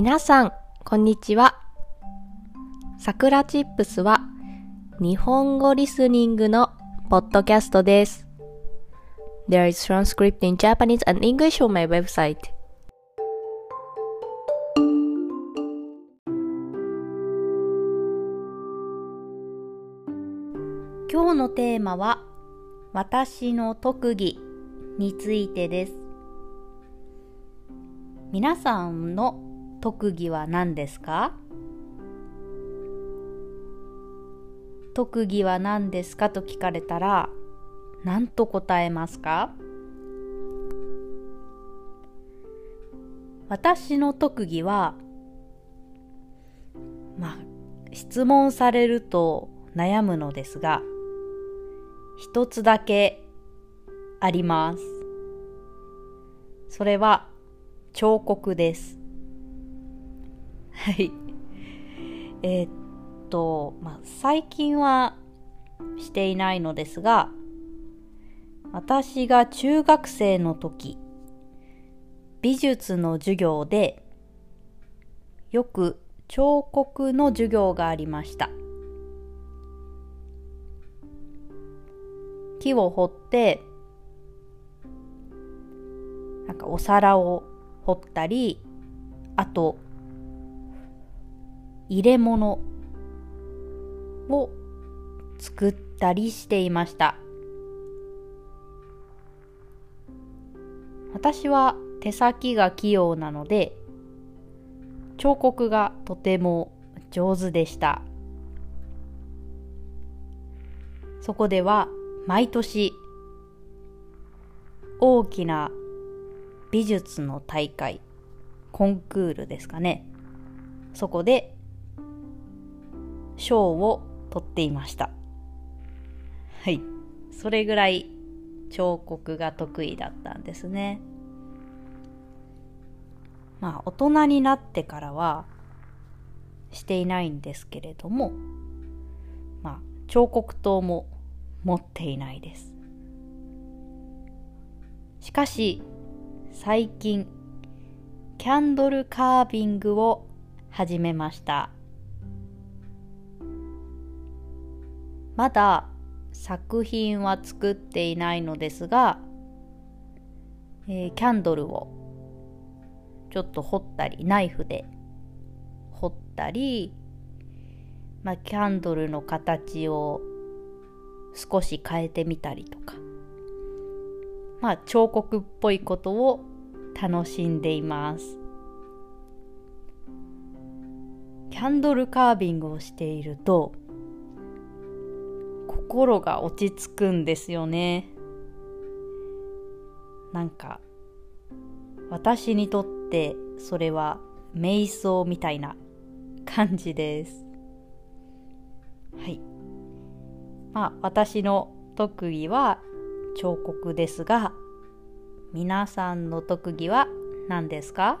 皆さん、こんにちは。さくらチップスは日本語リスニングのポッドキャストです。There is transcript in Japanese and English on my website. 今日のテーマは私の特技についてです。皆さんの特技は何ですか？特技は何ですか？と聞かれたら何と答えますか？私の特技はまあ質問されると悩むのですが一つだけあります。それは彫刻です。はい。えー、っと、まあ、最近はしていないのですが私が中学生の時美術の授業でよく彫刻の授業がありました。木を彫ってなんかお皿を彫ったりあと入れ物を作ったりしていました。私は手先が器用なので彫刻がとても上手でした。そこでは毎年大きな美術の大会コンクールですかね。そこで賞を取っていました。はい。それぐらい彫刻が得意だったんですね。まあ大人になってからはしていないんですけれどもまあ彫刻刀も持っていないです。しかし最近キャンドルカービングを始めました。まだ作品は作っていないのですが、えー、キャンドルをちょっと彫ったりナイフで彫ったり、まあ、キャンドルの形を少し変えてみたりとかまあ彫刻っぽいことを楽しんでいます。キャンドルカービングをしていると心が落ち着くんですよね。なんか私にとってそれは瞑想みたいな感じです。はい。まあ私の特技は彫刻ですが皆さんの特技は何ですか？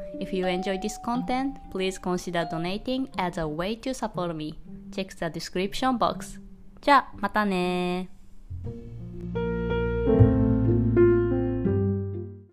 if you enjoy this content, please consider donating as a way to support me. Check the description box. じゃあ、またね